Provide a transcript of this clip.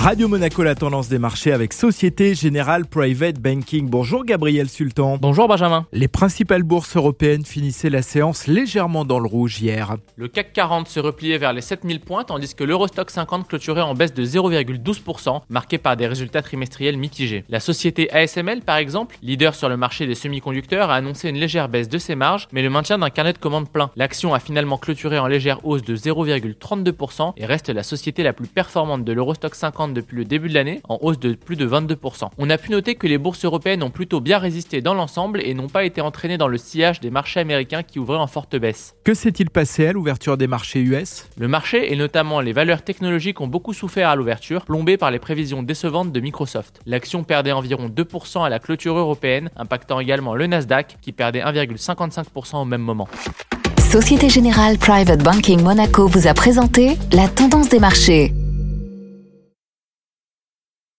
Radio Monaco, la tendance des marchés avec Société Générale Private Banking. Bonjour Gabriel Sultan. Bonjour Benjamin. Les principales bourses européennes finissaient la séance légèrement dans le rouge hier. Le CAC 40 se repliait vers les 7000 points tandis que l'Eurostock 50 clôturait en baisse de 0,12%, marqué par des résultats trimestriels mitigés. La société ASML, par exemple, leader sur le marché des semi-conducteurs, a annoncé une légère baisse de ses marges, mais le maintien d'un carnet de commandes plein. L'action a finalement clôturé en légère hausse de 0,32% et reste la société la plus performante de l'Eurostock 50 depuis le début de l'année, en hausse de plus de 22%. On a pu noter que les bourses européennes ont plutôt bien résisté dans l'ensemble et n'ont pas été entraînées dans le sillage des marchés américains qui ouvraient en forte baisse. Que s'est-il passé à l'ouverture des marchés US Le marché et notamment les valeurs technologiques ont beaucoup souffert à l'ouverture, plombées par les prévisions décevantes de Microsoft. L'action perdait environ 2% à la clôture européenne, impactant également le Nasdaq qui perdait 1,55% au même moment. Société Générale Private Banking Monaco vous a présenté la tendance des marchés.